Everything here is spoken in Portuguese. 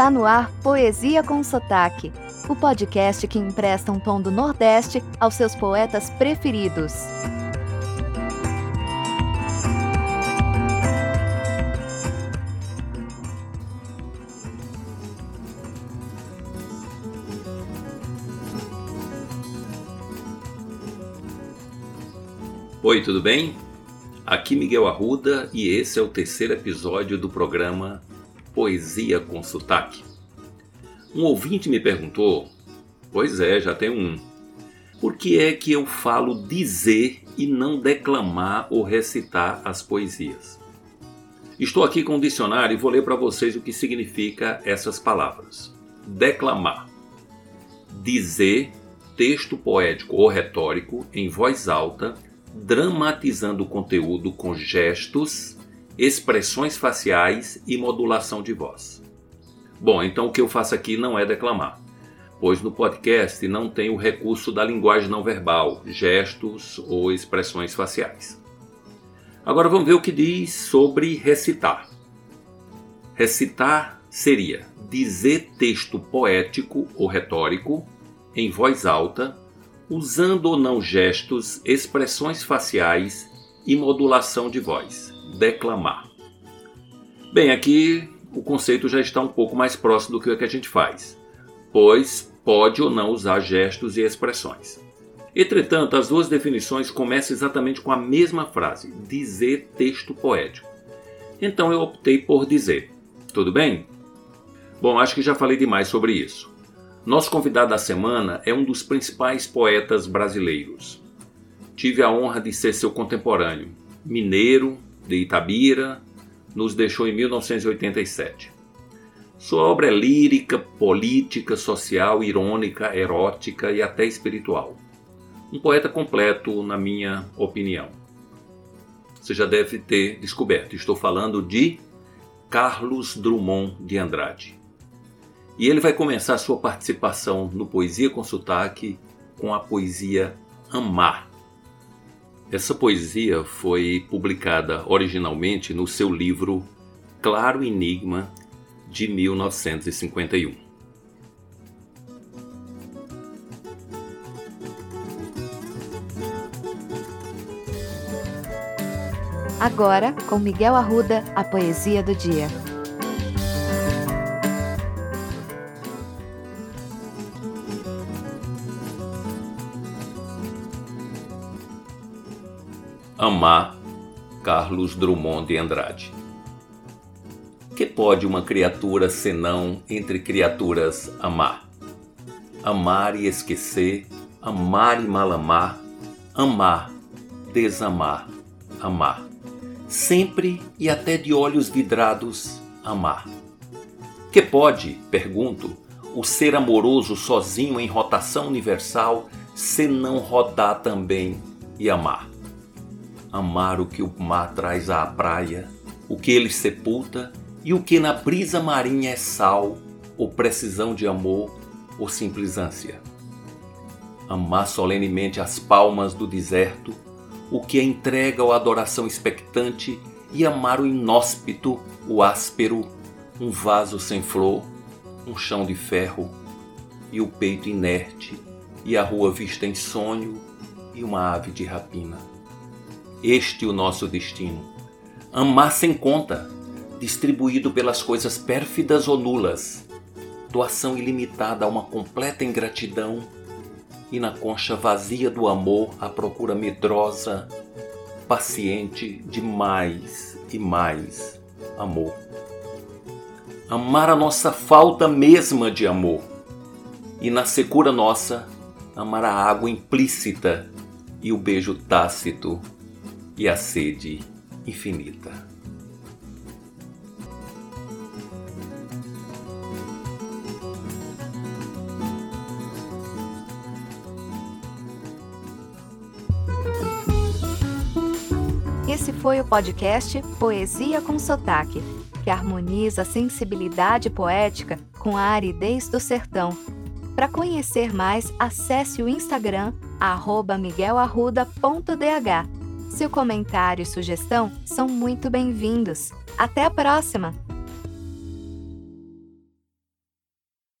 Está no ar Poesia com Sotaque, o podcast que empresta um tom do Nordeste aos seus poetas preferidos. Oi, tudo bem? Aqui Miguel Arruda e esse é o terceiro episódio do programa Poesia com Sotaque. Um ouvinte me perguntou, pois é, já tem um, por que é que eu falo dizer e não declamar ou recitar as poesias? Estou aqui com um dicionário e vou ler para vocês o que significa essas palavras. Declamar. Dizer texto poético ou retórico em voz alta, dramatizando o conteúdo com gestos, expressões faciais e modulação de voz. Bom, então o que eu faço aqui não é declamar, pois no podcast não tem o recurso da linguagem não verbal, gestos ou expressões faciais. Agora vamos ver o que diz sobre recitar. Recitar seria dizer texto poético ou retórico em voz alta, usando ou não gestos, expressões faciais e modulação de voz declamar. Bem, aqui o conceito já está um pouco mais próximo do que o que a gente faz, pois pode ou não usar gestos e expressões. Entretanto, as duas definições começam exatamente com a mesma frase: dizer texto poético. Então eu optei por dizer. Tudo bem? Bom, acho que já falei demais sobre isso. Nosso convidado da semana é um dos principais poetas brasileiros. Tive a honra de ser seu contemporâneo, mineiro, de Itabira, nos deixou em 1987. Sua obra é lírica, política, social, irônica, erótica e até espiritual. Um poeta completo, na minha opinião. Você já deve ter descoberto, estou falando de Carlos Drummond de Andrade. E ele vai começar sua participação no Poesia com Sotaque com a poesia Amar, essa poesia foi publicada originalmente no seu livro Claro Enigma, de 1951. Agora, com Miguel Arruda, a poesia do dia. Amar, Carlos Drummond de Andrade. Que pode uma criatura senão entre criaturas amar? Amar e esquecer, amar e malamar, amar, desamar, amar. Sempre e até de olhos vidrados, amar. Que pode, pergunto, o ser amoroso sozinho em rotação universal, senão rodar também e amar? Amar o que o mar traz à praia, o que ele sepulta e o que na brisa marinha é sal, ou precisão de amor, ou simples ânsia. Amar solenemente as palmas do deserto, o que é entrega ou adoração expectante, e amar o inóspito, o áspero, um vaso sem flor, um chão de ferro, e o peito inerte, e a rua vista em sonho, e uma ave de rapina. Este o nosso destino. Amar sem conta, distribuído pelas coisas pérfidas ou nulas, doação ilimitada a uma completa ingratidão e na concha vazia do amor a procura medrosa, paciente de mais e mais amor. Amar a nossa falta mesma de amor e na secura nossa amar a água implícita e o beijo tácito e a sede infinita. Esse foi o podcast Poesia com Sotaque, que harmoniza a sensibilidade poética com a aridez do sertão. Para conhecer mais, acesse o Instagram miguelarruda.dh seu comentário e sugestão são muito bem-vindos. Até a próxima!